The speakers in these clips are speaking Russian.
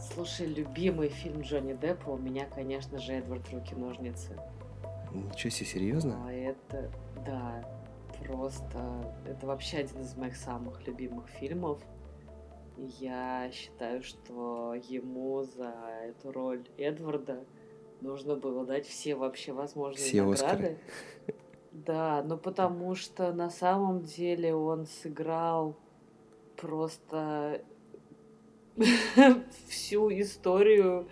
Слушай, любимый фильм Джонни Деппа у меня, конечно же, Эдвард Руки-ножницы. Ничего себе, серьезно? А это, да, просто... Это вообще один из моих самых любимых фильмов. Я считаю, что ему за эту роль Эдварда нужно было дать все вообще возможные все награды. Оскары. Да, ну потому что на самом деле он сыграл просто всю историю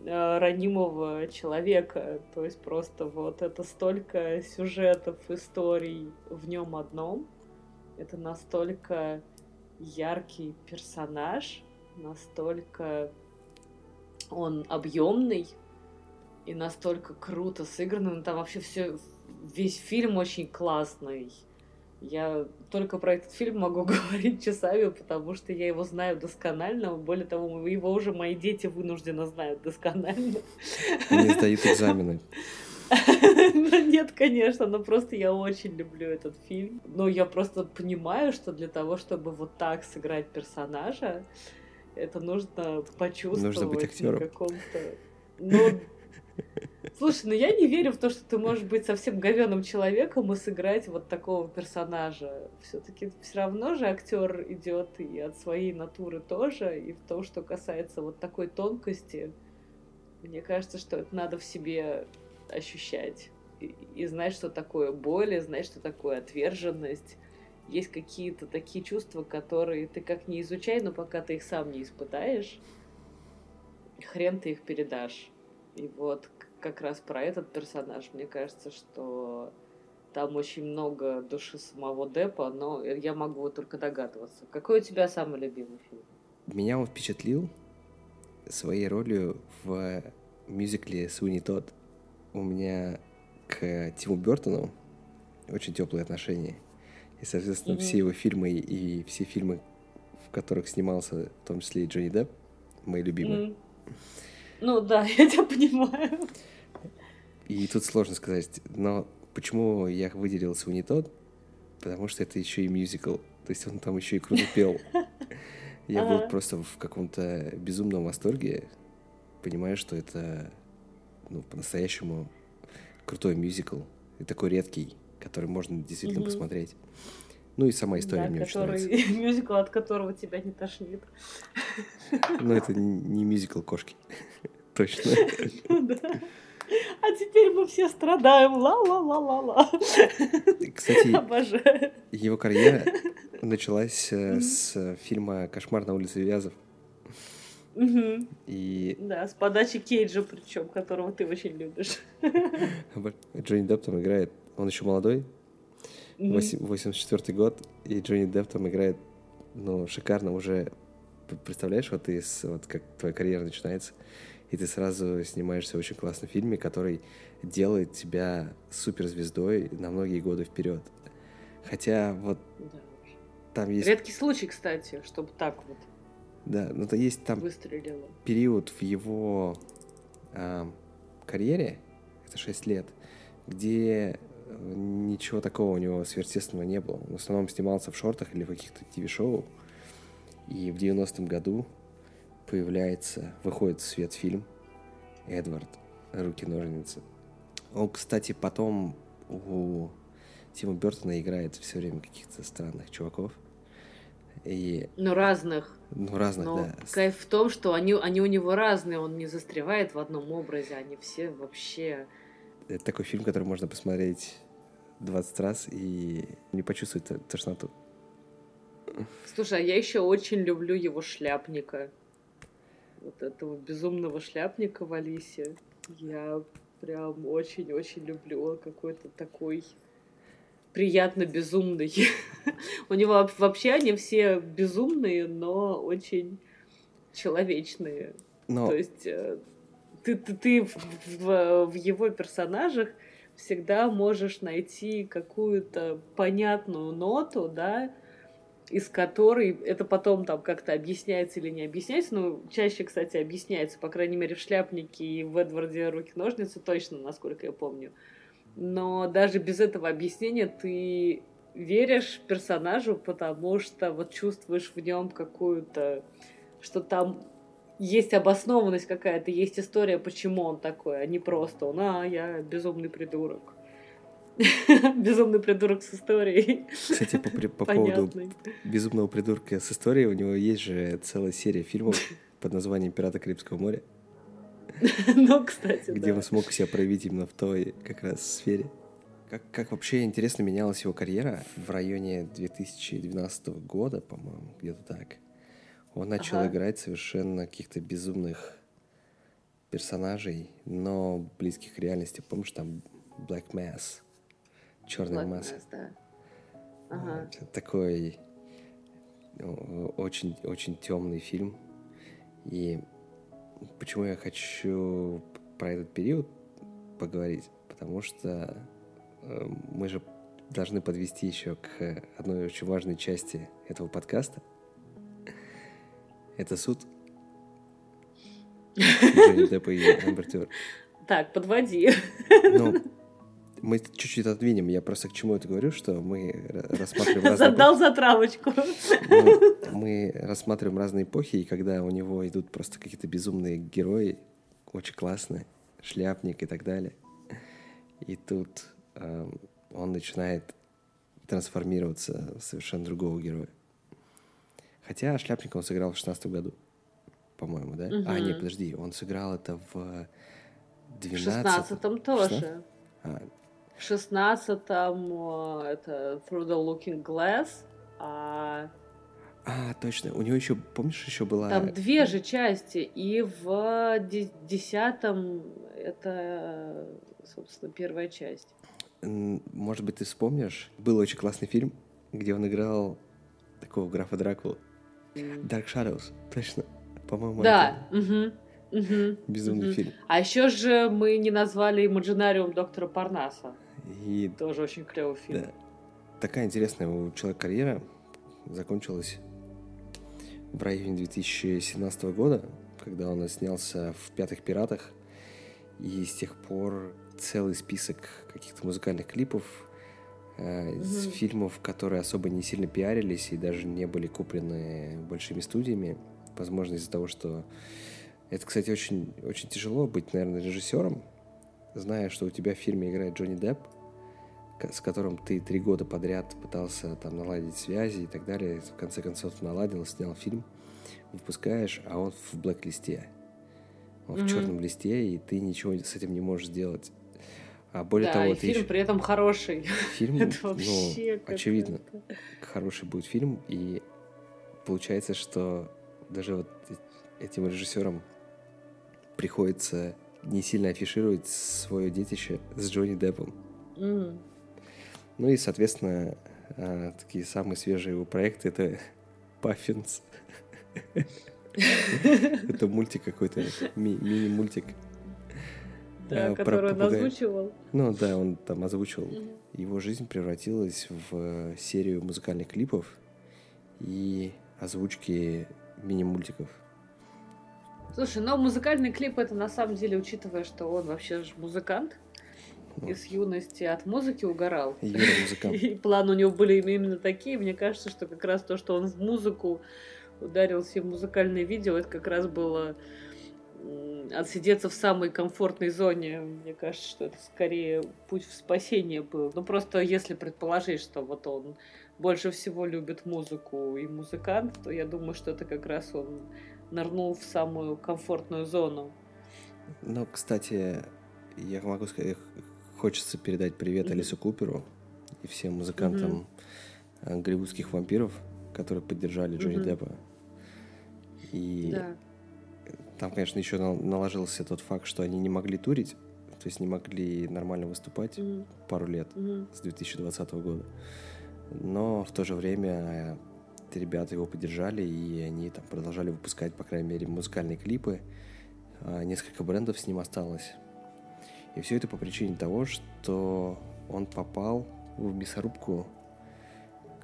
э, ранимого человека. То есть просто вот это столько сюжетов, историй в нем одном. Это настолько яркий персонаж, настолько он объемный и настолько круто сыгранный. Ну, там вообще все, весь фильм очень классный. Я только про этот фильм могу говорить часами, потому что я его знаю досконально. Более того, его уже мои дети вынуждены знают досконально. Они сдают экзамены. Ну, нет, конечно, но просто я очень люблю этот фильм. Но я просто понимаю, что для того, чтобы вот так сыграть персонажа, это нужно почувствовать Нужно быть актером. каком-то... Ну, Слушай, ну я не верю в то, что ты можешь быть совсем говеным человеком и сыграть вот такого персонажа. Все-таки все равно же актер идет и от своей натуры тоже, и в том, что касается вот такой тонкости, мне кажется, что это надо в себе ощущать. И, и знать, что такое боль, и знать, что такое отверженность. Есть какие-то такие чувства, которые ты как не изучай, но пока ты их сам не испытаешь, хрен ты их передашь. И вот как раз про этот персонаж, мне кажется, что там очень много души самого Деппа, но я могу только догадываться. Какой у тебя самый любимый фильм? Меня он впечатлил своей ролью в мюзикле Суни Тодд. У меня к Тиму Бертону очень теплые отношения. И, соответственно, mm-hmm. все его фильмы и все фильмы, в которых снимался, в том числе и Джонни Депп, мои любимые. Mm-hmm. Ну да, я тебя понимаю. И тут сложно сказать, но почему я выделил Суни тот? Потому что это еще и мюзикл. То есть он там еще и круто пел. Я был просто в каком-то безумном восторге. Понимаю, что это ну, по-настоящему крутой мюзикл. И такой редкий, который можно действительно посмотреть. Ну и сама история да, мне который, очень нравится. Мюзикл, от которого тебя не тошнит. Ну это не мюзикл кошки. Точно. Ну а теперь мы все страдаем. Ла-ла-ла-ла-ла. Кстати, Обожаю. его карьера началась э, с фильма «Кошмар на улице Вязов». И... Да, с подачи Кейджа причем, которого ты очень любишь. Джонни Депп там играет. Он еще молодой. 84 год. И Джонни Депп там играет, ну, шикарно уже. Представляешь, вот ты, вот как твоя карьера начинается, и ты сразу снимаешься в очень классном фильме, который делает тебя суперзвездой на многие годы вперед. Хотя вот да. там есть... Редкий случай, кстати, чтобы так вот Да, но то есть там выстрелило. период в его э, карьере, это 6 лет, где ничего такого у него сверхъестественного не было. Он в основном снимался в шортах или в каких-то ТВ-шоу. И в 90-м году появляется, выходит в свет фильм «Эдвард. Руки-ножницы». Он, кстати, потом у Тима Бертона играет все время каких-то странных чуваков. И... Ну, разных. Ну, разных, Но да. кайф в том, что они, они у него разные, он не застревает в одном образе, они все вообще... Это такой фильм, который можно посмотреть 20 раз и не почувствовать тошноту. Слушай, а я еще очень люблю его шляпника вот этого безумного шляпника в Алисе. Я прям очень-очень люблю. Он какой-то такой приятно безумный. У него вообще они все безумные, но очень человечные. Но... То есть э, ты, ты, ты в, в, в его персонажах всегда можешь найти какую-то понятную ноту, да, из которой это потом там как-то объясняется или не объясняется, но чаще, кстати, объясняется, по крайней мере, в «Шляпнике» и в «Эдварде руки-ножницы» точно, насколько я помню. Но даже без этого объяснения ты веришь персонажу, потому что вот чувствуешь в нем какую-то, что там есть обоснованность какая-то, есть история, почему он такой, а не просто он, а, я безумный придурок. Безумный придурок с историей. Кстати, по, по поводу безумного придурка с историей, у него есть же целая серия фильмов под названием «Пираты Карибского моря». Ну, кстати, Где да. он смог себя проявить именно в той как раз сфере. Как, как вообще интересно менялась его карьера в районе 2012 года, по-моему, где-то так. Он начал Ага. играть совершенно каких-то безумных персонажей, но близких к реальности. Помнишь, там Black Mass, Черная Black масса. Mass, да. Ага. Такой очень, очень темный фильм. И почему я хочу про этот период поговорить? Потому что э, мы же должны подвести еще к одной очень важной части этого подкаста. Это суд. Джонни Деппа и Тёрд. Так, подводи. Ну, мы чуть-чуть отодвинем. Я просто к чему это говорю, что мы рассматриваем разные... Задал затравочку. Ну, мы рассматриваем разные эпохи, и когда у него идут просто какие-то безумные герои, очень классные, шляпник и так далее, и тут эм, он начинает трансформироваться в совершенно другого героя. Хотя шляпника он сыграл в 16 году, по-моему, да? А, Мгм. нет, подожди, он сыграл это в В 12 шестнадцатом тоже. А, В шестнадцатом э, это Through the Looking Glass, а а, точно, у него еще, помнишь, еще была... там две же части, и в де- десятом это, собственно, первая часть. Может быть, ты вспомнишь? Был очень классный фильм, где он играл такого графа Дракулу. Dark Shadows, точно. По-моему, Да, мгм, мгм, это безумный мгм. фильм. А еще же мы не назвали Имаджинариум доктора Парнаса. И Тоже очень клевый фильм. да, такая интересная у человека карьера закончилась в районе 2017 года, когда он снялся в «Пятых пиратах», и с тех пор целый список каких-то музыкальных клипов э, из Мгм. фильмов, которые особо не сильно пиарились и даже не были куплены большими студиями. Возможно, из-за того, что это, кстати, очень, очень тяжело быть, наверное, режиссером, зная, что у тебя в фильме играет Джонни Депп, с которым ты три года подряд пытался там наладить связи и так далее. В конце концов наладил, снял фильм, выпускаешь, а он в блэк-листе. Он Мгм. в черном листе, и ты ничего с этим не можешь сделать. А более да, того, и фильм еще- при этом хороший. фильм, Это ну, вообще очевидно, какая-то- хороший будет фильм, и получается, что даже вот э- этим режиссерам приходится не сильно афишировать свое детище с Джонни Деппом. М. Ну и, соответственно, а, такие самые свежие его проекты это Паффинс. Это мультик какой-то, ми- мини-мультик. Да, А, про который он попугая. озвучивал. Ну да, он там озвучил. Мгм. Его жизнь превратилась в э, серию музыкальных клипов и озвучки мини-мультиков. Слушай, но музыкальный клип это на самом деле, учитывая, что он вообще же музыкант, Ну, и с юности от музыки угорал. Юра музыкант. И планы у него были именно такие. Мне кажется, что как раз то, что он в музыку ударился в музыкальное видео, это как раз было отсидеться в самой комфортной зоне. Мне кажется, что это скорее путь в спасение был. Ну, просто если предположить, что вот он больше всего любит музыку и музыкант, то я думаю, что это как раз он нырнул в самую комфортную зону. Но, кстати, я могу сказать, хочется передать привет Мгм. Алису Куперу и всем музыкантам э, голливудских вампиров, которые поддержали Джонни Мгм. Деппа. И Да. Там, конечно, еще нал- наложился тот факт, что они не могли турить, то есть не могли нормально выступать Мгм. пару лет Мгм. с 2020 года. Но в то же время э, ребята его поддержали, и они там продолжали выпускать, по крайней мере, музыкальные клипы. А, Несколько брендов с ним осталось. И все это по причине того, что он попал в мясорубку,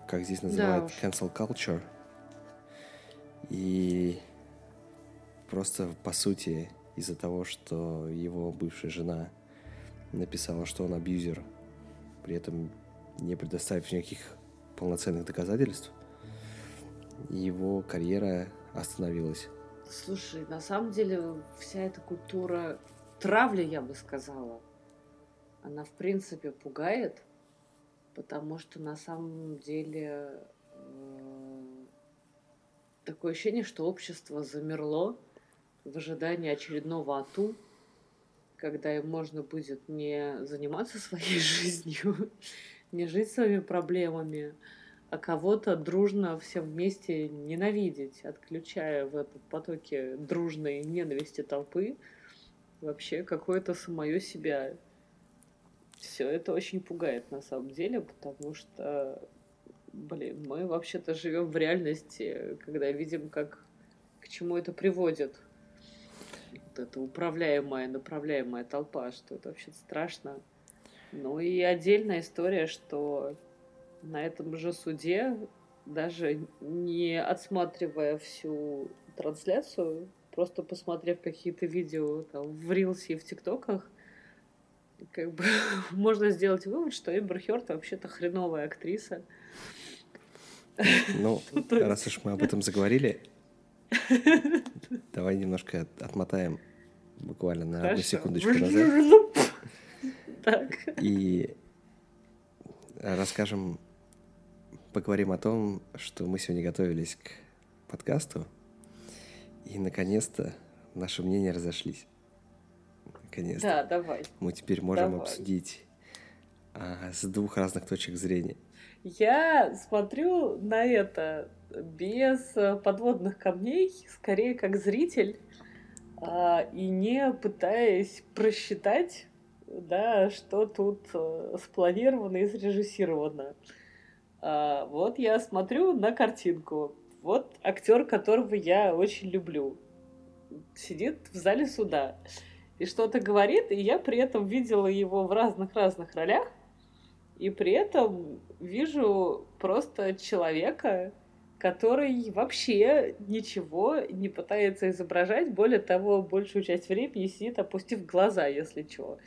как здесь называют, уж. cancel culture. И просто, по сути, из-за того, что его бывшая жена написала, что он абьюзер, при этом не предоставив никаких полноценных доказательств, его карьера остановилась. Слушай, на самом деле вся эта культура травли, я бы сказала, она в принципе пугает, потому что на самом деле э, такое ощущение, что общество замерло в ожидании очередного ату, когда им можно будет не заниматься своей жизнью, не жить своими проблемами, а кого-то дружно всем вместе ненавидеть, отключая в этом потоке дружной ненависти толпы вообще какое-то самое себя. Все это очень пугает на самом деле, потому что, блин, мы вообще-то живем в реальности, когда видим, как к чему это приводит. Вот эта управляемая, направляемая толпа, что это вообще страшно. Ну и отдельная история, что на этом же суде, даже не отсматривая всю трансляцию, просто посмотрев какие-то видео там в Рилсе и в ТикТоках, как бы можно сделать вывод, что Эмбер Хёрд вообще-то хреновая актриса. Ну, раз уж мы об этом заговорили, давай немножко отмотаем буквально на одну секундочку назад. Так. И расскажем поговорим о том, что мы сегодня готовились к подкасту, и наконец-то наши мнения разошлись. Наконец-то. Да, давай. Мы теперь можем давай. обсудить а, с двух разных точек зрения. Я смотрю на это без подводных камней, скорее как зритель, и не пытаясь просчитать, да, что тут э, спланировано и срежиссировано. А, вот я смотрю на картинку. Вот актер, которого я очень люблю, сидит в зале суда и что-то говорит, и я при этом видела его в разных-разных ролях, и при этом вижу просто человека, который вообще ничего не пытается изображать, более того, большую часть времени сидит, опустив глаза, если чего.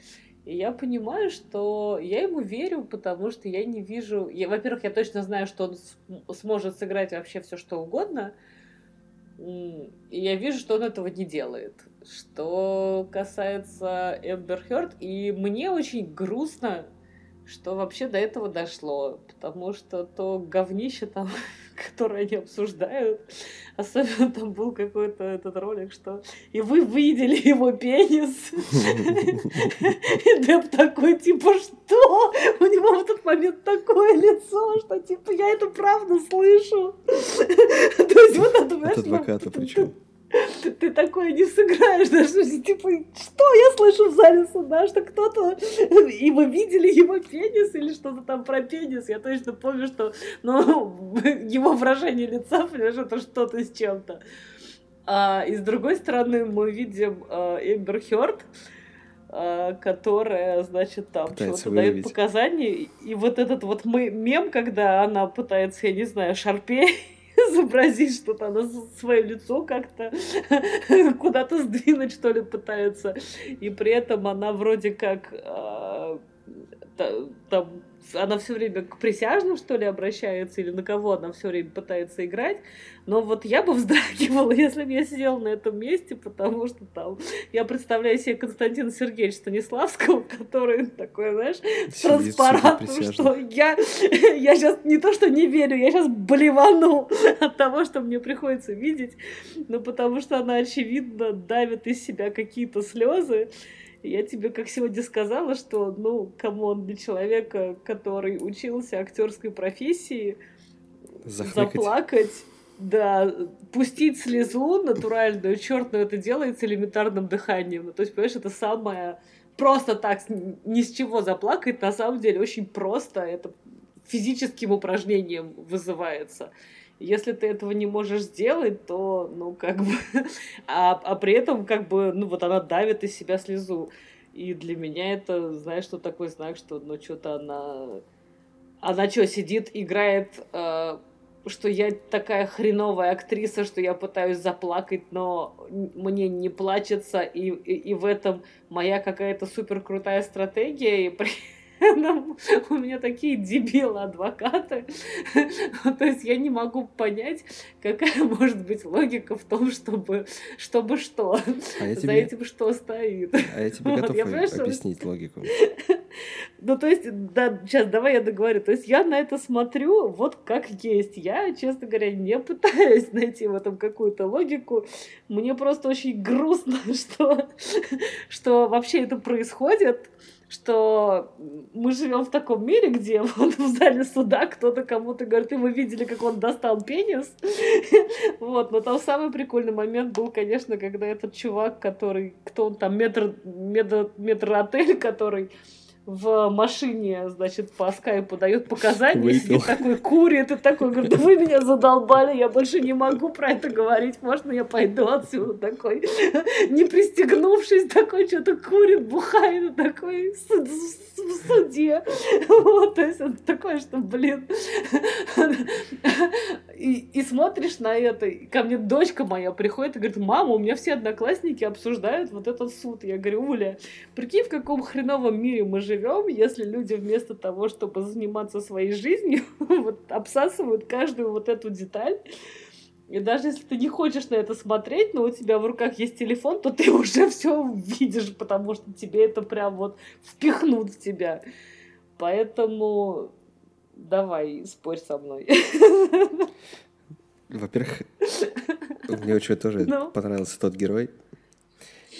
И я понимаю, что я ему верю, потому что я не вижу... Я, во-первых, я точно знаю, что он сможет сыграть вообще все что угодно. И я вижу, что он этого не делает. Что касается Эмбер Хёрд, и мне очень грустно, что вообще до этого дошло, потому что то говнище там, которое они обсуждают, особенно там был какой-то этот ролик, что и вы видели его пенис. И Деп такой, типа, что? У него в этот момент такое лицо, что, типа, я это правда слышу. То есть вот это, От адвоката причем ты такое не сыграешь, да, что, типа, что я слышу в зале суда, что кто-то, и вы видели его пенис или что-то там про пенис, я точно помню, что, ну, его выражение лица, понимаешь, это что-то с чем-то. А, и с другой стороны, мы видим а, Эмбер Хёрд, а, которая, значит, там что-то дает показания, и вот этот вот мем, когда она пытается, я не знаю, шарпей изобразить что-то, она свое лицо как-то куда-то сдвинуть, что ли, пытается. И при этом она вроде как э, там она все время к присяжным, что ли, обращается, или на кого она все время пытается играть. Но вот я бы вздрагивала, если бы я сидела на этом месте, потому что там я представляю себе Константина Сергеевича Станиславского, который такой, знаешь, транспарантом, что я, я сейчас не то, что не верю, я сейчас блевану от того, что мне приходится видеть, но потому что она, очевидно, давит из себя какие-то слезы. Я тебе, как сегодня сказала, что, ну, come on, для человека, который учился актерской профессии, Захныкать. заплакать, да, пустить слезу натуральную, черт, но это делается элементарным дыханием. Ну, то есть, понимаешь, это самое просто так, ни с чего заплакать, на самом деле очень просто, это физическим упражнением вызывается. Если ты этого не можешь сделать, то, ну, как бы... а, а при этом, как бы, ну, вот она давит из себя слезу. И для меня это, знаешь, что такой знак, что, ну, что-то она... Она что, сидит, играет... Э, что я такая хреновая актриса, что я пытаюсь заплакать, но мне не плачется, и, и, и в этом моя какая-то супер крутая стратегия, и при, У меня такие дебилы-адвокаты. То есть я не могу понять, какая может быть логика в том, чтобы, чтобы что. А я тебе... За этим что стоит. А я тебе готов я объяснить логику. Ну, то есть, да, сейчас давай я договорю. То есть я на это смотрю вот как есть. Я, честно говоря, не пытаюсь найти в этом какую-то логику. Мне просто очень грустно, что, что вообще это происходит что мы живем в таком мире, где вот в зале суда кто-то кому-то говорит, и вы видели, как он достал пенис. Вот, но там самый прикольный момент был, конечно, когда этот чувак, который, кто он там, метр, метр, метр отель, который в машине, значит, по скайпу дает показания, Выпил. сидит такой, курит и такой, говорит, да вы меня задолбали, я больше не могу про это говорить, можно я пойду отсюда? Такой, не пристегнувшись, такой, что-то курит, бухает, такой, в суде. Вот, то есть он такой, что, блин. И, и смотришь на это, и ко мне дочка моя приходит и говорит, мама, у меня все одноклассники обсуждают вот этот суд. Я говорю, Уля, прикинь, в каком хреновом мире мы живем, если люди вместо того, чтобы заниматься своей жизнью, вот обсасывают каждую вот эту деталь. И даже если ты не хочешь на это смотреть, но у тебя в руках есть телефон, то ты уже все видишь, потому что тебе это прям вот впихнут в тебя. Поэтому давай, спорь со мной. Во-первых, мне очень тоже ну? понравился тот герой.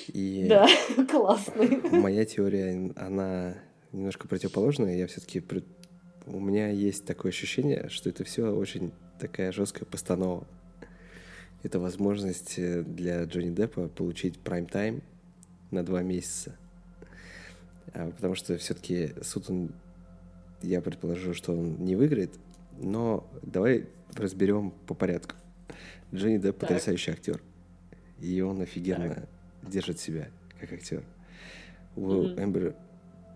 И да, классный. Моя теория, она немножко противоположная. Я все-таки у меня есть такое ощущение, что это все очень такая жесткая постанова это возможность э, для Джонни Деппа получить прайм-тайм на два месяца. А, потому что все-таки суд он, я предположу, что он не выиграет, но давай разберем по порядку. Джонни Депп так. потрясающий актер. И он офигенно так. Держит себя как актер. У mm-hmm. Эмбер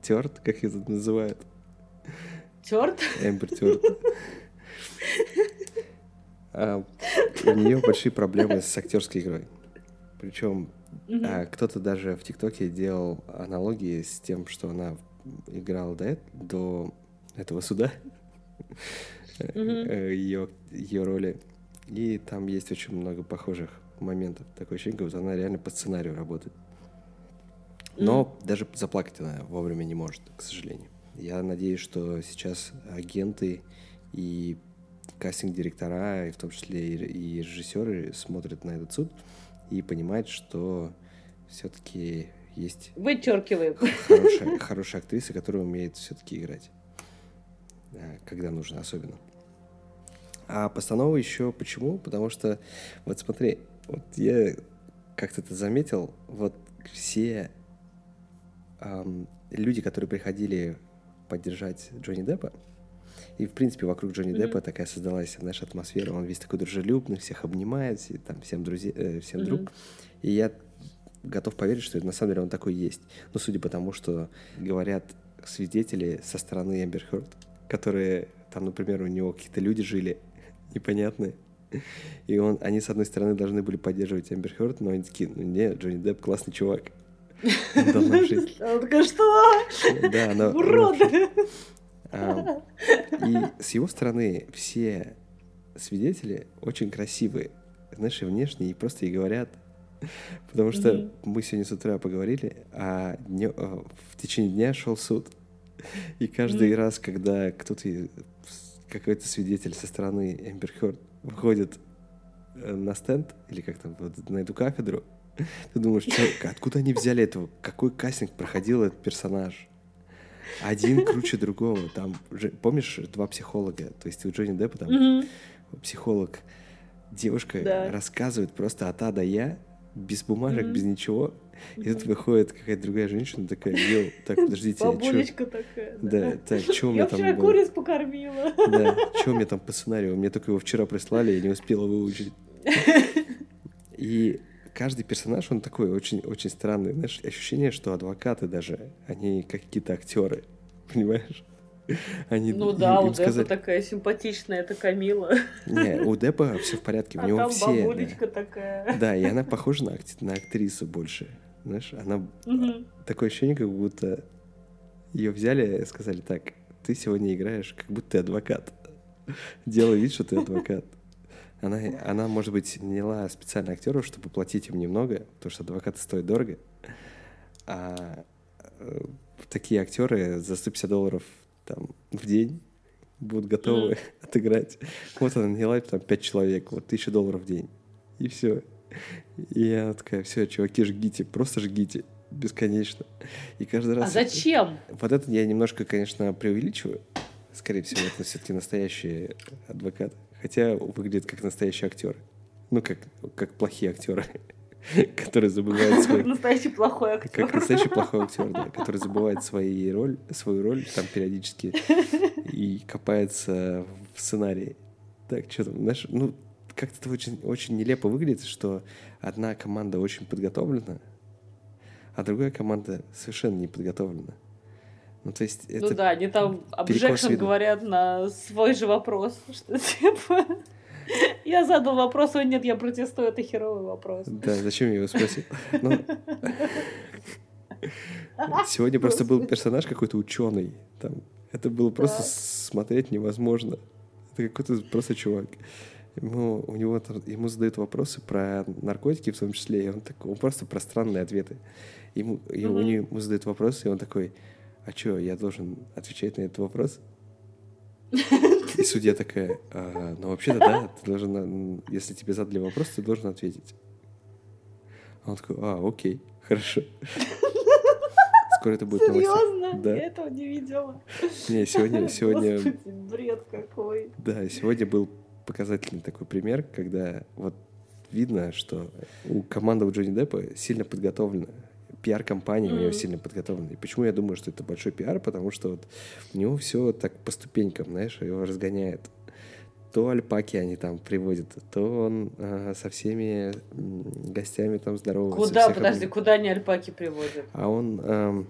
Терт, как это называют? Терт? Эмбер Терт. А, у нее большие проблемы с актерской игрой. Причем а, кто-то даже в ТикТоке делал аналогии с тем, что она играла до, до этого суда, ее, э, ее роли. И там есть очень много похожих моментов. Такое ощущение, как будто она реально по сценарию работает. Но даже заплакать она вовремя не может, к сожалению. Я надеюсь, что сейчас агенты и кастинг-директора, и в том числе и, и режиссеры смотрят на этот суд и понимают, что все-таки есть... Вычеркиваем. Хорошая, хорошая актриса, которая умеет все-таки играть. Когда нужно особенно. А постанова еще почему? Потому что, вот смотри, вот я как-то это заметил, вот все эм, люди, которые приходили поддержать Джонни Деппа, и, в принципе, вокруг Джонни mm-hmm. Деппа такая создалась, наша атмосфера. Он весь такой дружелюбный, всех обнимает, и, там, всем, друзья, э, всем mm-hmm. друг. И я готов поверить, что это на самом деле он такой есть. Ну, судя по тому, что говорят свидетели со стороны Эмбер Хёрд, которые, там, например, у него какие-то люди жили непонятные. И он, они, с одной стороны, должны были поддерживать Эмбер Хёрд, но они такие, ну, нет, Джонни Депп классный чувак. Он такой, что? Да, она... Уроды! И с его стороны все свидетели очень красивые, знаешь, и внешне, и просто и говорят. Потому что mm-hmm. мы сегодня с утра поговорили, а днё, э, в течение дня шел суд. И каждый mm-hmm. раз, когда кто-то, какой-то свидетель со стороны Эмбер Хёрд выходит э, на стенд, или как там, вот, на эту кафедру, ты думаешь, что, откуда они взяли этого? Какой кастинг проходил этот персонаж? Один круче другого. Там, помнишь, два психолога. То есть у Джонни Деппа там mm-hmm. психолог, девушка да. рассказывает просто от А до Я, без бумажек, mm-hmm. без ничего. И тут выходит какая-то другая женщина, такая, йоу, так, подождите, Бабулечка такая. Да, да так, что у меня там Я вчера куриц покормила. Да, что у меня там по сценарию? Мне только его вчера прислали, я не успела выучить. И каждый персонаж, он такой очень, очень странный. Знаешь, ощущение, что адвокаты даже, они какие-то актеры, понимаешь? Они, ну да, у. Деппа такая симпатичная, это Камила. Не, у Деппа все в порядке, у а него там все. бабулечка да. такая. Да, и она похожа на, на актрису больше. Знаешь, она угу. такое ощущение, как будто Ее взяли и сказали, так, ты сегодня играешь, как будто ты адвокат. Делай вид, что ты адвокат. Она, она, может быть, наняла специально актеров, чтобы платить им немного, потому что адвокаты стоят дорого. А э, такие актеры за 150 долларов там, в день будут готовы mm. отыграть. Вот она наняла там 5 человек, вот 1000 долларов в день. И все. И я такая, все, чуваки, жгите, просто жгите бесконечно. И каждый раз... А зачем? Вот это я немножко, конечно, преувеличиваю. Скорее всего, это все-таки настоящие адвокаты. Хотя выглядят как настоящие актеры. Ну, как, как плохие актеры, которые забывают свои... Настоящий плохой актер. Как настоящий плохой актер, да, который забывает свои роль, свою роль там периодически и копается в сценарии. Так, что там, знаешь, ну, как-то это очень, очень нелепо выглядит, что одна команда очень подготовлена, а другая команда совершенно не подготовлена. Ну, то есть ну это Ну да, они там objection говорят на свой же вопрос, что типа... Я задал вопрос, ой, нет, я протестую, это херовый вопрос. Да, зачем я его спросил? Ну, сегодня просто был персонаж какой-то ученый. Там. Это было просто смотреть невозможно. Это какой-то просто чувак. Ему, у него ему задают вопросы про наркотики в том числе, и он, такой, он просто про странные ответы. Ему, ему, mm-hmm. ему задают вопросы, и он такой, а что, я должен отвечать на этот вопрос? И судья такая, а, ну вообще-то да, ты должен, если тебе задали вопрос, ты должен ответить. А он такой, а, окей, хорошо. Скоро это будет Серьезно? Да. Я этого не видела. Не, сегодня... сегодня... Господи, бред какой. Да, сегодня был показательный такой пример, когда вот видно, что у команды у Джонни Деппа сильно подготовлена пиар-компания mm-hmm. у него сильно подготовлена. И почему я думаю, что это большой пиар? Потому что вот у него все так по ступенькам, знаешь, его разгоняет. То альпаки они там приводят, то он а, со всеми гостями там здоровается. Куда, подожди, куда они альпаки приводят? А он а,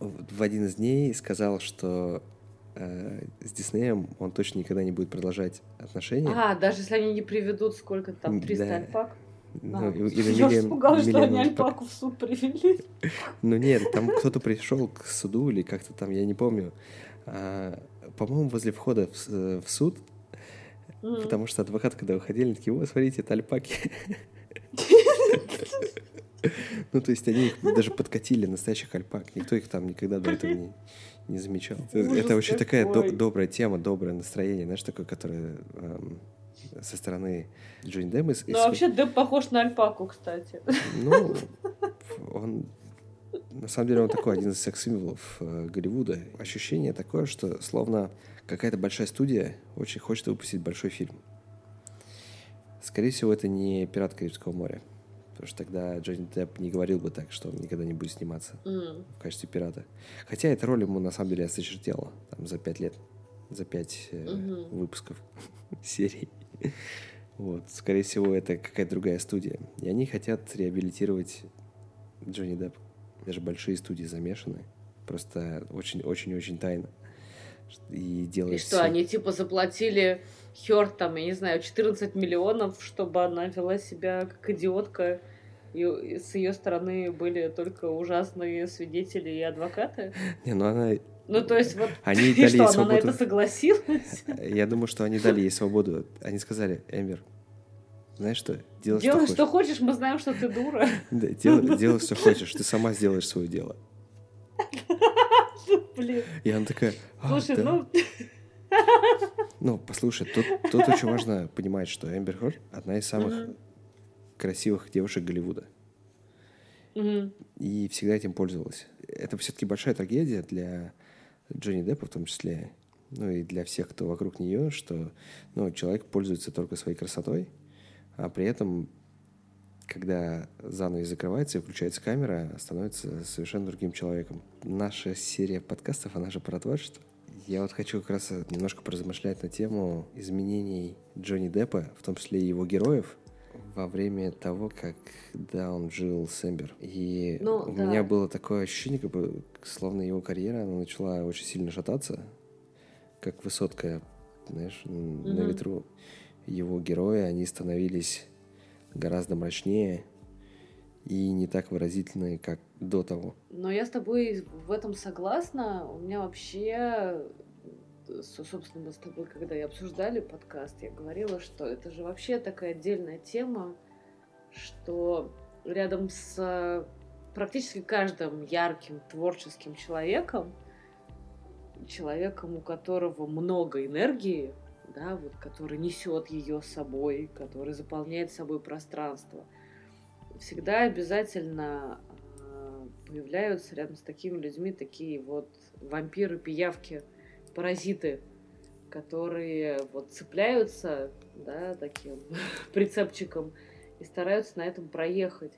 в один из дней сказал, что э, с Диснеем он точно никогда не будет продолжать отношения. А, даже если они не приведут сколько там, 300 да. альпак? Ну, и, и я испугалась, что они альпаку в суд привели. Ну нет, там кто-то пришел к суду или как-то там, я не помню. А, по-моему, возле входа в, в суд, mm. потому что адвокат, когда выходили, они такие, о, смотрите, это альпаки. Ну, то есть они их даже подкатили, настоящих альпак. Никто их там никогда до этого не, не замечал. Это вообще такая добрая тема, доброе настроение, знаешь, такое, которое со стороны Джонни Деппа. Ну, вообще Депп похож на альпаку, кстати. Ну, он... На самом деле он такой один из секс-символов э, Голливуда. Ощущение такое, что словно какая-то большая студия очень хочет выпустить большой фильм. Скорее всего, это не «Пират Карибского моря». Потому что тогда Джонни Депп не говорил бы так, что он никогда не будет сниматься mm. в качестве пирата. Хотя эта роль ему на самом деле осточертела там, за пять лет, за пять э, mm-hmm. выпусков серий. Вот, скорее всего, это какая-то другая студия. И они хотят реабилитировать Джонни Депп. Даже большие студии замешаны. Просто очень-очень-очень тайно. И делают И что, все... они типа заплатили Хёрд там, я не знаю, 14 миллионов, чтобы она вела себя как идиотка. И с ее стороны были только ужасные свидетели и адвокаты. Не, ну она ну, то есть, вот, они и дали что, ей свободу. она на это согласилась? Я думаю, что они дали ей свободу. Они сказали, Эмбер, знаешь что, делай, делай что, что хочешь. мы знаем, что ты дура. Да, делай, делай, что хочешь, ты сама сделаешь свое дело. Блин. И она такая, а, Слушай, да. ну... Ну, послушай, тут, тут очень важно понимать, что Эмбер Хорд одна из самых mm-hmm. красивых девушек Голливуда. Mm-hmm. И всегда этим пользовалась. Это все-таки большая трагедия для Джонни Деппа в том числе, ну и для всех, кто вокруг нее, что ну, человек пользуется только своей красотой, а при этом, когда занавес закрывается и включается камера, становится совершенно другим человеком. Наша серия подкастов, она же про творчество. Я вот хочу как раз немножко поразмышлять на тему изменений Джонни Деппа, в том числе и его героев, во время того, как да, он жил с Эмбер. И ну, у да. меня было такое ощущение, как бы, словно его карьера она начала очень сильно шататься, как высотка, знаешь, mm-hmm. на ветру. Его герои, они становились гораздо мрачнее и не так выразительные, как до того. Но я с тобой в этом согласна. У меня вообще, собственно, мы с тобой, когда я обсуждали подкаст, я говорила, что это же вообще такая отдельная тема, что рядом с практически каждым ярким творческим человеком, человеком, у которого много энергии, да, вот, который несет ее с собой, который заполняет собой пространство, всегда обязательно а, появляются рядом с такими людьми такие вот вампиры, пиявки, паразиты, которые вот цепляются, да, таким прицепчиком и стараются на этом проехать.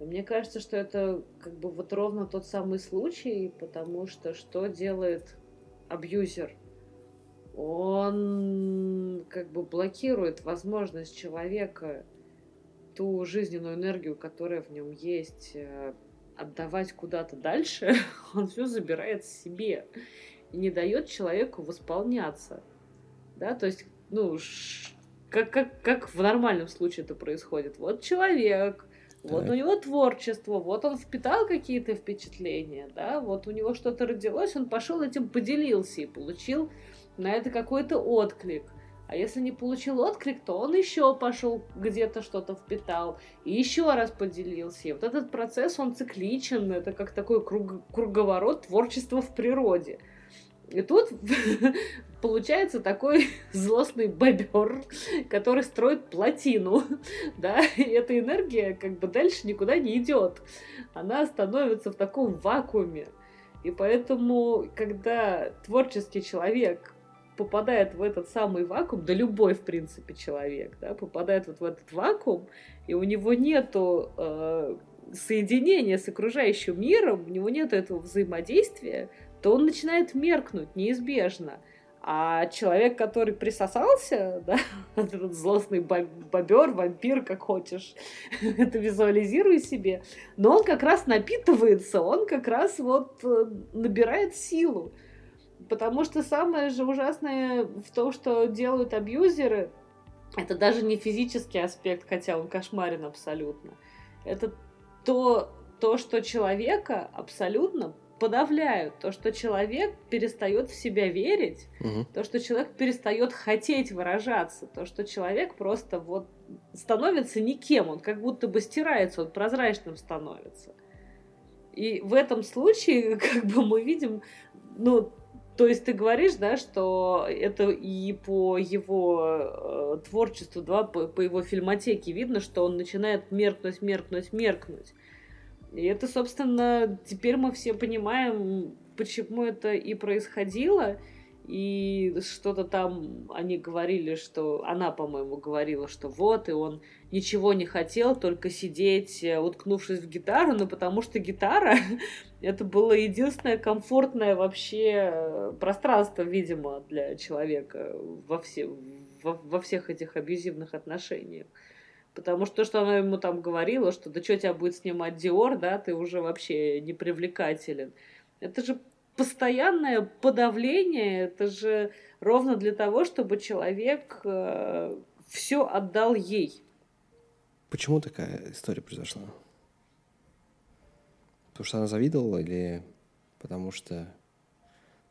И мне кажется, что это как бы вот ровно тот самый случай, потому что что делает абьюзер? Он как бы блокирует возможность человека ту жизненную энергию, которая в нем есть, э, отдавать куда-то дальше, он все забирает себе не дает человеку восполняться. Да, то есть, ну, как, как, как в нормальном случае это происходит. Вот человек, так. вот у него творчество, вот он впитал какие-то впечатления, да, вот у него что-то родилось, он пошел этим поделился и получил на это какой-то отклик. А если не получил отклик, то он еще пошел где-то что-то впитал и еще раз поделился. И вот этот процесс, он цикличен, это как такой круг, круговорот творчества в природе. И тут получается такой злостный бобер, который строит плотину, да, и эта энергия как бы дальше никуда не идет. Она становится в таком вакууме. И поэтому, когда творческий человек попадает в этот самый вакуум, да любой, в принципе, человек, да, попадает вот в этот вакуум, и у него нету э, соединения с окружающим миром, у него нет этого взаимодействия, то он начинает меркнуть неизбежно. А человек, который присосался, да, этот злостный бобер, вампир, как хочешь, это визуализируй себе, но он как раз напитывается, он как раз вот э, набирает силу. Потому что самое же ужасное в том, что делают абьюзеры, это даже не физический аспект, хотя он кошмарен абсолютно. Это то, то что человека абсолютно подавляют, то, что человек перестает в себя верить, угу. то, что человек перестает хотеть выражаться, то, что человек просто вот становится никем, он как будто бы стирается, он прозрачным становится. И в этом случае, как бы мы видим, ну, то есть ты говоришь, да, что это и по его э, творчеству, да, по, по его фильмотеке видно, что он начинает меркнуть, меркнуть, меркнуть. И это, собственно, теперь мы все понимаем, почему это и происходило. И что-то там они говорили, что она, по-моему, говорила, что вот, и он ничего не хотел, только сидеть, э, уткнувшись в гитару, но потому что гитара это было единственное комфортное вообще э, пространство, видимо, для человека во, все, во, во всех этих абьюзивных отношениях. Потому что то, что она ему там говорила, что да что тебя будет снимать Диор, да, ты уже вообще не привлекателен. Это же постоянное подавление, это же ровно для того, чтобы человек э, все отдал ей. Почему такая история произошла? Потому что она завидовала или потому что...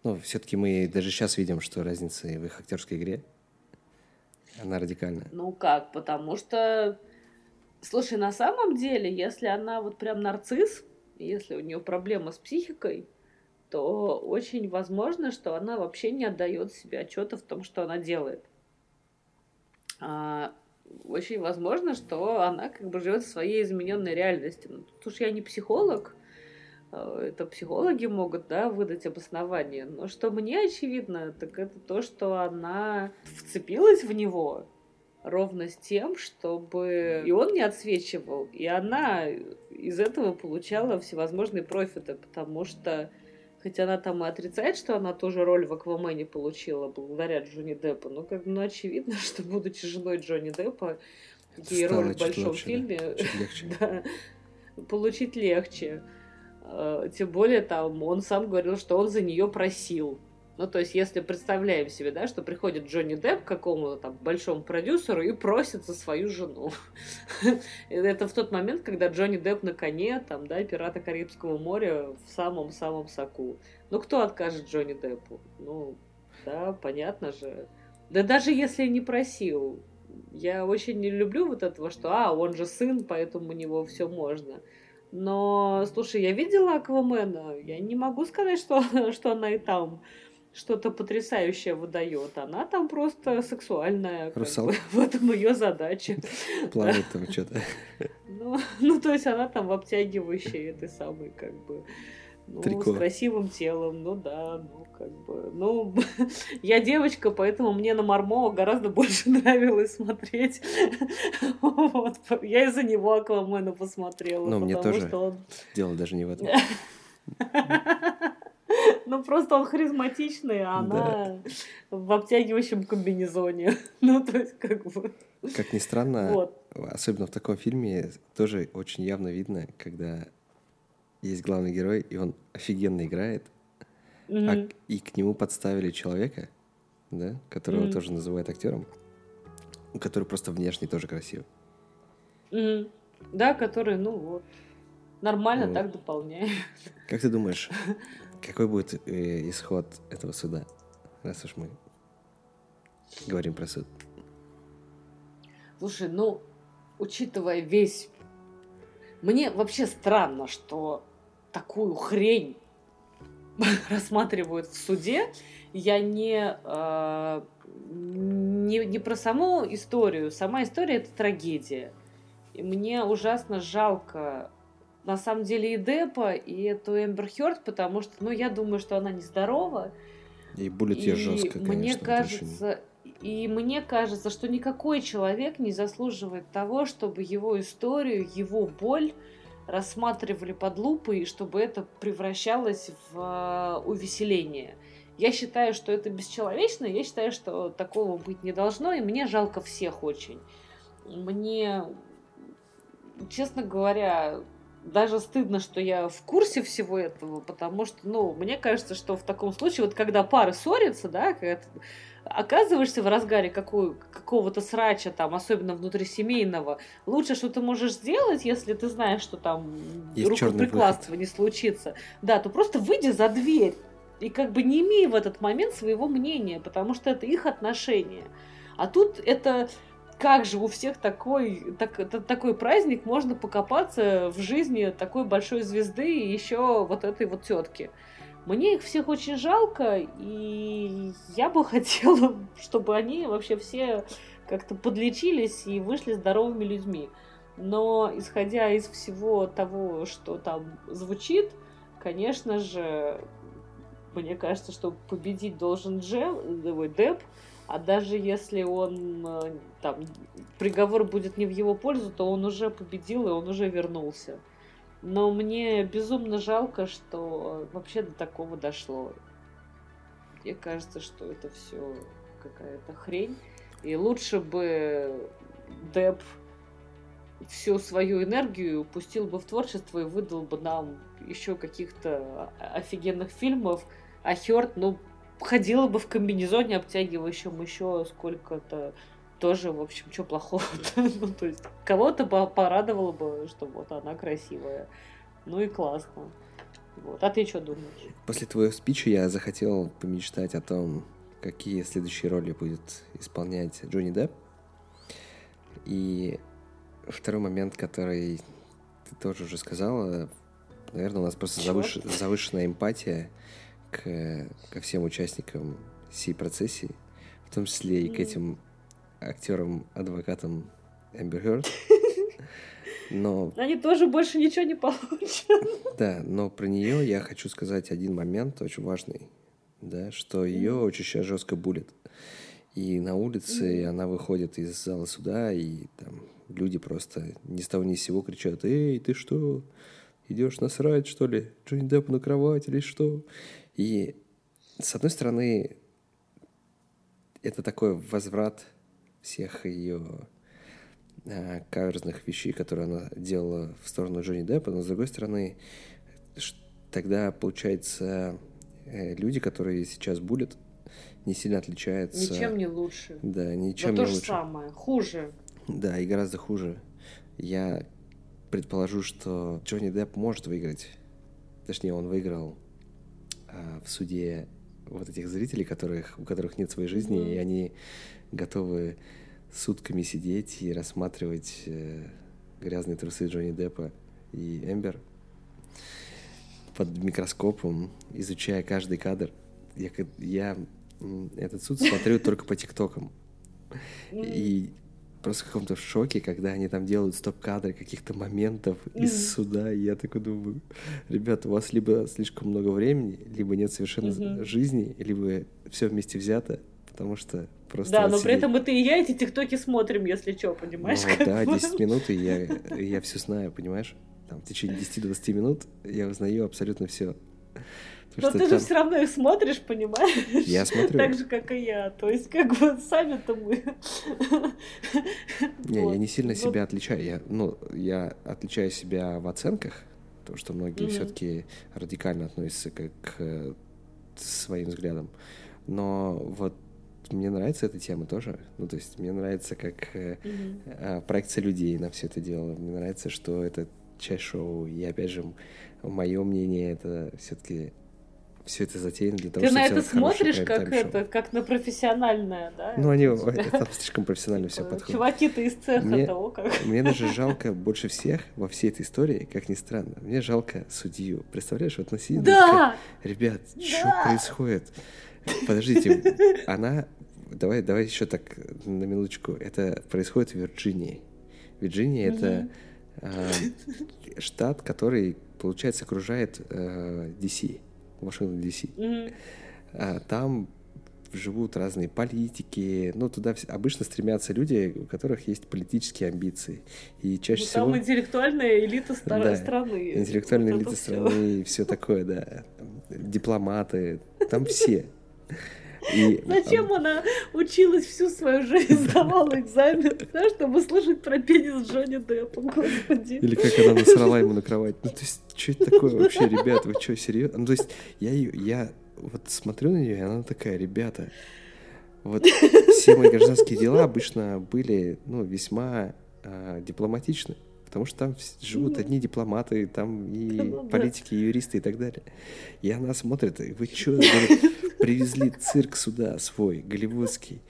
Ну, все-таки мы даже сейчас видим, что разница в их актерской игре. Она радикальная. Ну как? Потому что... Слушай, на самом деле, если она вот прям нарцисс, если у нее проблема с психикой, то очень возможно, что она вообще не отдает себе отчета в том, что она делает. А, очень возможно, что она как бы живет в своей измененной реальности. Ну, тут я не психолог, это психологи могут, да, выдать обоснование. Но что мне очевидно, так это то, что она вцепилась в него ровно с тем, чтобы и он не отсвечивал, и она из этого получала всевозможные профиты, потому что Хотя она там и отрицает, что она тоже роль в Аквамене получила благодаря Джонни Деппу. Ну, как ну, очевидно, что будучи женой Джонни Деппа, такие роли в большом легче, фильме да, получить легче. А, тем более там он сам говорил, что он за нее просил. Ну, то есть, если представляем себе, да, что приходит Джонни Депп к какому-то там большому продюсеру и просит за свою жену. Это в тот момент, когда Джонни Депп на коне, там, да, пирата Карибского моря в самом-самом соку. Ну, кто откажет Джонни Деппу? Ну, да, понятно же. Да даже если не просил. Я очень не люблю вот этого, что, а, он же сын, поэтому у него все можно. Но, слушай, я видела Аквамена, я не могу сказать, что, что она и там что-то потрясающее выдает. Она там просто сексуальная. Русалка. Бы, в этом ее задача. Плавает там что-то. Ну, ну, то есть она там в обтягивающей этой самой, как бы, ну, Трико. с красивым телом, ну да, ну как бы, ну, я девочка, поэтому мне на Мармо гораздо больше нравилось смотреть. вот, я из-за него Аквамена посмотрела. Ну, мне тоже. Он... Дело даже не в этом. Ну, просто он харизматичный, а она в обтягивающем комбинезоне. Ну, то есть, как бы... Как ни странно, вот. особенно в таком фильме, тоже очень явно видно, когда есть главный герой, и он офигенно играет, mm-hmm. а, и к нему подставили человека, да, которого mm-hmm. тоже называют актером, который просто внешне тоже красив. Mm-hmm. Да, который, ну вот, нормально вот. так дополняет. Как ты думаешь, какой будет э, исход этого суда, раз уж мы говорим про суд? Слушай, ну, учитывая весь... Мне вообще странно, что такую хрень рассматривают в суде. Я не, э, не, не про саму историю. Сама история это трагедия. И мне ужасно жалко на самом деле и Депа, и эту Эмбер Хёрд, потому что, ну, я думаю, что она нездорова. И будет ей жестко, конечно. Мне кажется, и мне кажется, что никакой человек не заслуживает того, чтобы его историю, его боль рассматривали под лупой, чтобы это превращалось в э, увеселение. Я считаю, что это бесчеловечно, я считаю, что такого быть не должно, и мне жалко всех очень. Мне, честно говоря, даже стыдно, что я в курсе всего этого, потому что, ну, мне кажется, что в таком случае, вот когда пары ссорятся, да, когда оказываешься в разгаре какой, какого-то срача, там, особенно внутрисемейного, лучше, что ты можешь сделать, если ты знаешь, что там Есть рукоприкладство не случится, да, то просто выйди за дверь и как бы не имей в этот момент своего мнения, потому что это их отношения. А тут это как же у всех такой, так, такой праздник, можно покопаться в жизни такой большой звезды и еще вот этой вот тетки. Мне их всех очень жалко, и я бы хотела, чтобы они вообще все как-то подлечились и вышли здоровыми людьми. Но исходя из всего того, что там звучит, конечно же, мне кажется, что победить должен Джел, Деп, а даже если он э, там приговор будет не в его пользу, то он уже победил и он уже вернулся. Но мне безумно жалко, что вообще до такого дошло. Мне кажется, что это все какая-то хрень. И лучше бы Деп всю свою энергию пустил бы в творчество и выдал бы нам еще каких-то офигенных фильмов. А Хёрд, ну, ходила бы в комбинезоне обтягивающем еще сколько-то тоже, в общем, что плохого ну, то есть, кого-то порадовало бы, что вот она красивая. Ну и классно. Вот. А ты что думаешь? После твоего спича я захотел помечтать о том, какие следующие роли будет исполнять Джонни Депп. И второй момент, который ты тоже уже сказала, наверное, у нас просто завыш... завышенная эмпатия к, ко всем участникам всей процессии, в том числе и к этим актерам, адвокатам Эмбер Хёрд. Но... Они тоже больше ничего не получат. Да, но про нее я хочу сказать один момент очень важный, да, что ее очень сейчас жестко булит. И на улице mm. она выходит из зала суда, и там люди просто ни с того ни с сего кричат, «Эй, ты что, идешь насрать, что ли? Джонни Депп на кровать или что?» И, с одной стороны, это такой возврат всех ее э, каверзных вещей, которые она делала в сторону Джонни Деппа, но с другой стороны, тогда, получается, э, люди, которые сейчас булят, не сильно отличаются. Ничем не лучше. Да, ничем да не то же лучше. самое. Хуже. Да, и гораздо хуже. Я предположу, что Джонни Депп может выиграть. Точнее, он выиграл а, в суде вот этих зрителей, которых, у которых нет своей жизни, Мгм. и они готовы сутками сидеть и рассматривать э, грязные трусы Джонни Деппа и Эмбер под микроскопом, изучая каждый кадр. Я, я этот суд смотрю только по тиктокам. М. И просто в каком-то шоке, когда они там делают стоп-кадры каких-то моментов из суда, и я такой думаю, ребята, у вас либо слишком много времени, либо нет совершенно жизни, либо все вместе взято, потому что просто... Да, вот но при сидеть- этом и ты и я эти тиктоки смотрим, если что, понимаешь? Ну, да, бы. 10 минут, и я, я все знаю, понимаешь? Там, в течение 10-20 минут я узнаю абсолютно все. Но ты же все равно их смотришь, понимаешь? Я смотрю. Так же, как и я. То есть, как бы сами-то мы. Не, Вот. я не сильно Ну, себя отличаю. Я, ну, я отличаю себя в оценках, то, что многие Мгм. все-таки радикально относятся к, к, своим взглядам. Но вот мне нравится эта тема тоже. Ну, то есть мне нравится, как э, э, проекция людей на все это дело. Мне нравится, что это часть шоу. И опять же, мое мнение, это все-таки все это затеяно для того, Ты чтобы на это смотришь как это, как на профессиональное, да? Ну, они это слишком профессионально все такое. подходит. Чуваки-то из цеха Мне- того, как. Мне даже жалко больше всех во всей этой истории, как ни странно. Мне жалко судью. Представляешь, вот на сидит, Да! ребят, что Да! происходит? Подождите, она... Давай, давай еще так на минуточку. Это происходит в Вирджинии. Вирджиния это а, штат, который, получается, окружает а, DC, Вашингтон DC. Мгм. А, Там живут разные политики, ну, туда обычно стремятся люди, у которых есть политические амбиции. И чаще Ну, всего Там интеллектуальная элита стар- Да. страны. интеллектуальная Вот элита страны и все такое, да. Дипломаты, там все. И, Зачем она училась всю свою жизнь, сдавала экзамен, да, чтобы слышать про пенис Джонни Деппа, господи. Или как она насрала ему на кровать. Ну, то есть, что это такое вообще, ребята? Вы что, серьезно? Ну, то есть, я, я вот смотрю на нее, и она такая, ребята, вот все мои гражданские дела обычно были, ну, весьма а, дипломатичны. Потому что там живут одни дипломаты, там и Ну политики, и юристы и так далее. И она смотрит, и вы что, привезли цирк сюда свой, голливудский.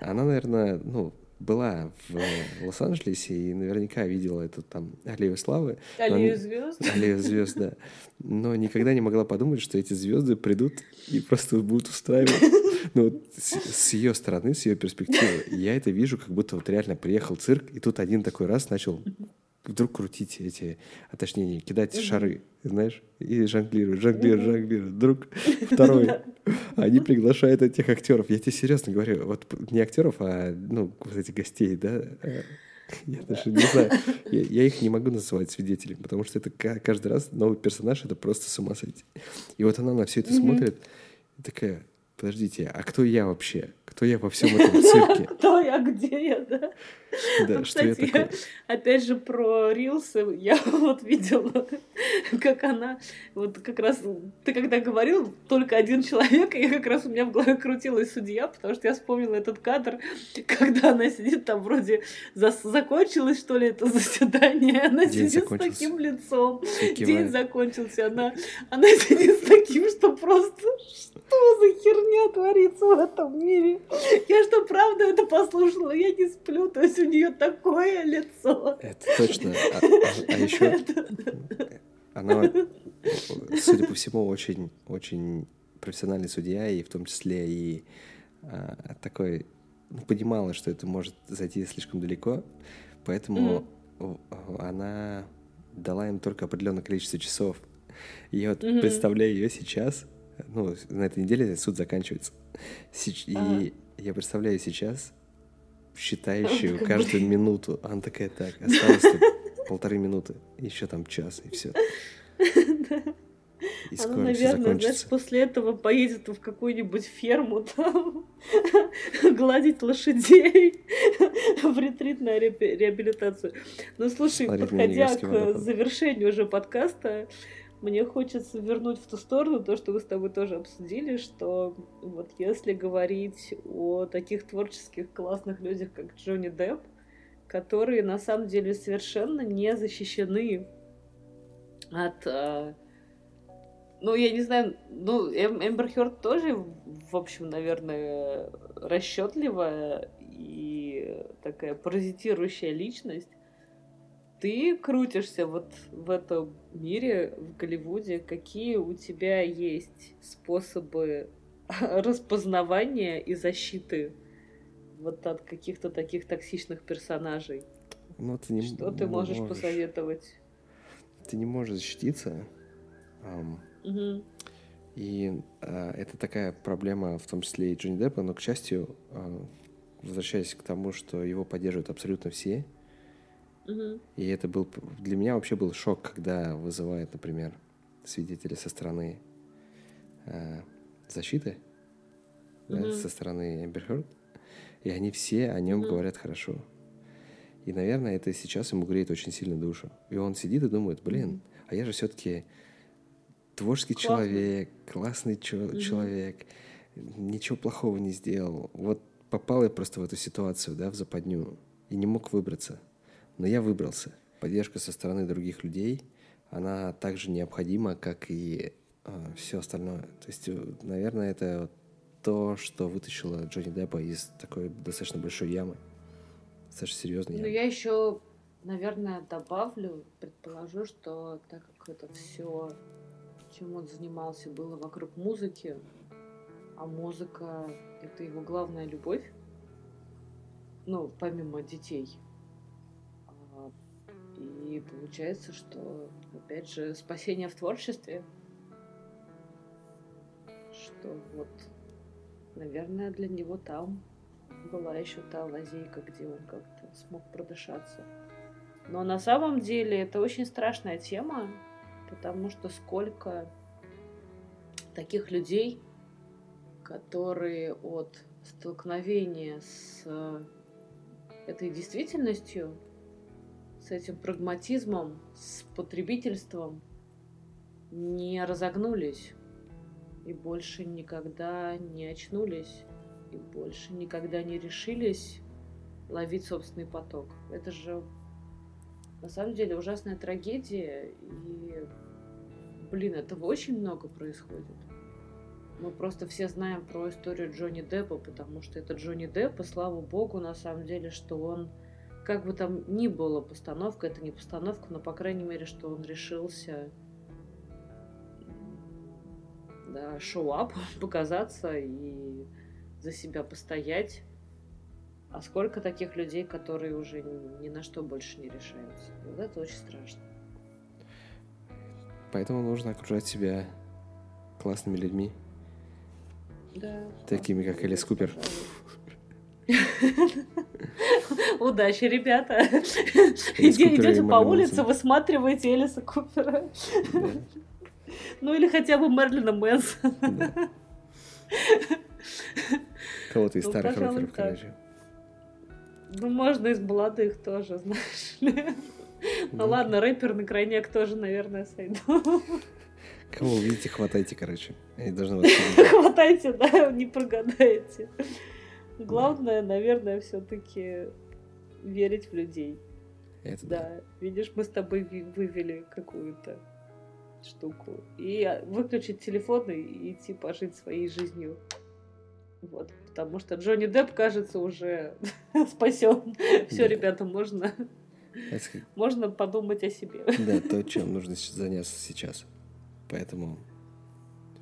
Она, наверное, ну, была в Лос-Анджелесе и наверняка видела эту там аллею славы. Аллею Он- звезд. Аллею звезд, да. Но никогда не могла подумать, что эти звезды придут и просто будут устраивать. Ну, вот с, ее стороны, с ее перспективы, я это вижу, как будто вот реально приехал цирк, и тут один такой раз начал вдруг крутить эти, а точнее, не, кидать шары, знаешь, и жонглирует, жонглирует, жонглирует. Вдруг второй. Они приглашают этих актеров. Я тебе серьезно говорю, вот не актеров, а ну, вот этих гостей, да. э, Я даже не знаю. Я, я их не могу называть свидетелями, потому что это ка- каждый раз новый персонаж, это просто с ума сойти. И вот она на все это смотрит такая, подождите, а кто я вообще? Кто я во всем этом цирке? Кто я, где я, да? Да, что я такое? Опять же, про рилсы я вот видела, как она, вот как раз, ты когда говорил, только один человек, и как раз у меня в голове крутилась судья, потому что я вспомнила этот кадр, когда она сидит там вроде, закончилось, что ли, это заседание, она сидит с таким лицом, день закончился, она сидит с таким, что просто, что за херня творится в этом мире? Я что, правда это послушала? Я не сплю, то есть у нее такое лицо. Это точно. А, а- а еще она, судя по всему, очень, очень профессиональный судья, и в том числе и а, такой ну, понимала, что это может зайти слишком далеко, поэтому в- она дала им только определенное количество часов. И я вот Мгм. представляю ее сейчас, ну, на этой неделе суд заканчивается. Сеч- Ага. И я представляю сейчас считающую Как каждую бы- минуту. Она такая, так, осталось полторы минуты, еще там час, и все. И Она, наверное, знаешь, после этого поедет в какую-нибудь ферму там гладить лошадей в ретритную реабилитацию. Ну, слушай, на подходя к завершению уже подкаста, мне хочется вернуть в ту сторону то, что мы с тобой тоже обсудили, что вот если говорить о таких творческих классных людях, как Джонни Депп, которые на самом деле совершенно не защищены от... Э, ну, я не знаю, ну, эм, Эмбер Хёрд тоже, в общем, наверное, расчетливая и такая паразитирующая личность. Ты крутишься вот в этом мире, в Голливуде. Какие у тебя есть способы распознавания и защиты вот от каких-то таких токсичных персонажей? Ну, ты не, Что ты можешь, можешь посоветовать? Ты не можешь защититься. Um, угу. И uh, это такая проблема, в том числе и Джонни Деппа, но, к счастью, uh, возвращаясь к тому, что его поддерживают абсолютно все, угу. и это был для меня вообще был шок, когда вызывают, например, свидетели со стороны uh, защиты, угу. да, со стороны Эмбер Хёрд, и они все о нем mm-hmm. говорят хорошо. И, наверное, это сейчас ему греет очень сильно душу. И он сидит и думает, блин, mm-hmm. а я же все-таки творческий Классный. человек, классный чё- mm-hmm. человек, ничего плохого не сделал. Вот попал я просто в эту ситуацию, да, в западню, и не мог выбраться. Но я выбрался. Поддержка со стороны других людей, она также необходима, как и э, а, все остальное. То есть, э, наверное, это то, что вытащило Джонни Деппа из такой достаточно большой ямы. Достаточно серьезной ямы. Ну, я еще, наверное, добавлю, предположу, что так как это все, чем он занимался, было вокруг музыки, а музыка — это его главная любовь, ну, помимо детей. Получается, что, опять же, спасение в творчестве, что вот Наверное, для него там была еще та лазейка, где он как-то смог продышаться. Но на самом деле это очень страшная тема, потому что сколько таких людей, которые от столкновения с этой действительностью, с этим прагматизмом, с потребительством не разогнулись и больше никогда не очнулись, и больше никогда не решились ловить собственный поток. Это же на самом деле ужасная трагедия, и, блин, этого очень много происходит. Мы просто все знаем про историю Джонни Деппа, потому что это Джонни Депп, и слава богу, на самом деле, что он, как бы там ни было постановка, это не постановка, но, по крайней мере, что он решился да, шоу-ап, показаться и за себя постоять. А сколько таких людей, которые уже ни на что больше не решаются. И вот это очень страшно. Поэтому нужно окружать себя классными людьми. Да. Такими, как Элис Купер. Удачи, ребята. Идете по улице, высматриваете Элиса Купера. Ну или хотя бы Мерлина Мэнсона. Кого-то из ну, старых рокеров, короче. Ну, можно из молодых тоже, знаешь ли. Ну ладно, рэпер на крайняк тоже, наверное, сойду. Кого увидите, хватайте, короче. Они должны вас Хватайте, да, не прогадаете. Главное, наверное, все-таки верить в людей. Это да. да. Видишь, мы с тобой вывели какую-то штуку. И выключить телефон и идти пожить своей жизнью. Вот, потому что Джонни Депп, кажется, уже спасен. Все, ребята, можно, можно подумать о себе. Да, то, чем нужно заняться сейчас. Поэтому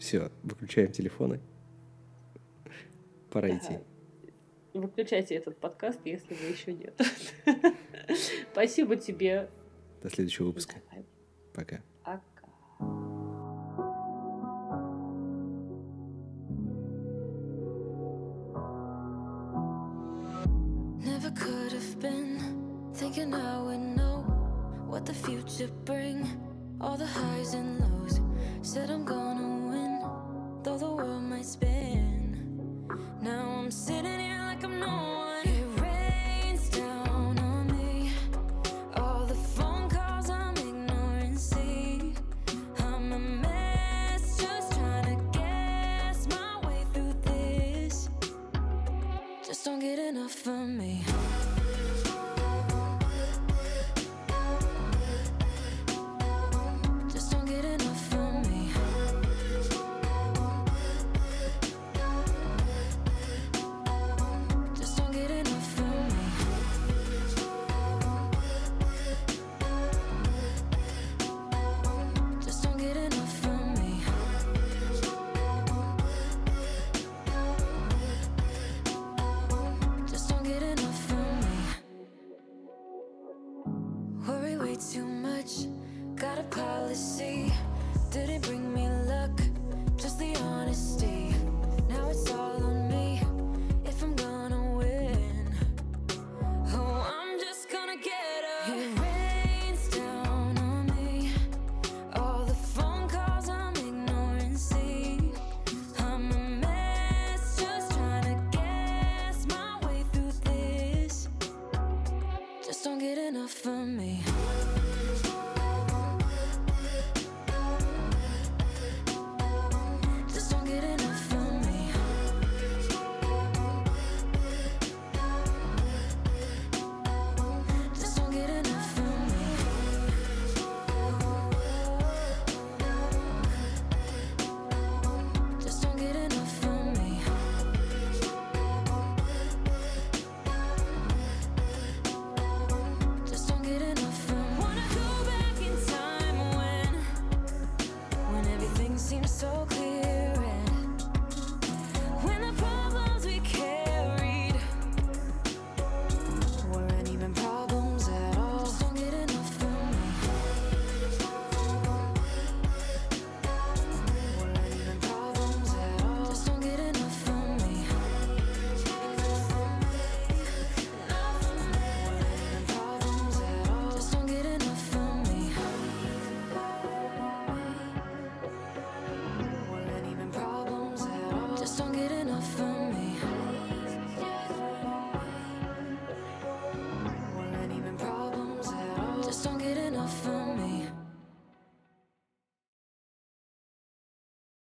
все, выключаем телефоны. Пора идти. Выключайте этот подкаст, если вы еще нет. Спасибо тебе. До следующего выпуска. Пока. Never could have been thinking I would know what the future bring. All the highs and lows. Said I'm gonna win, though the world might spin. Now I'm sitting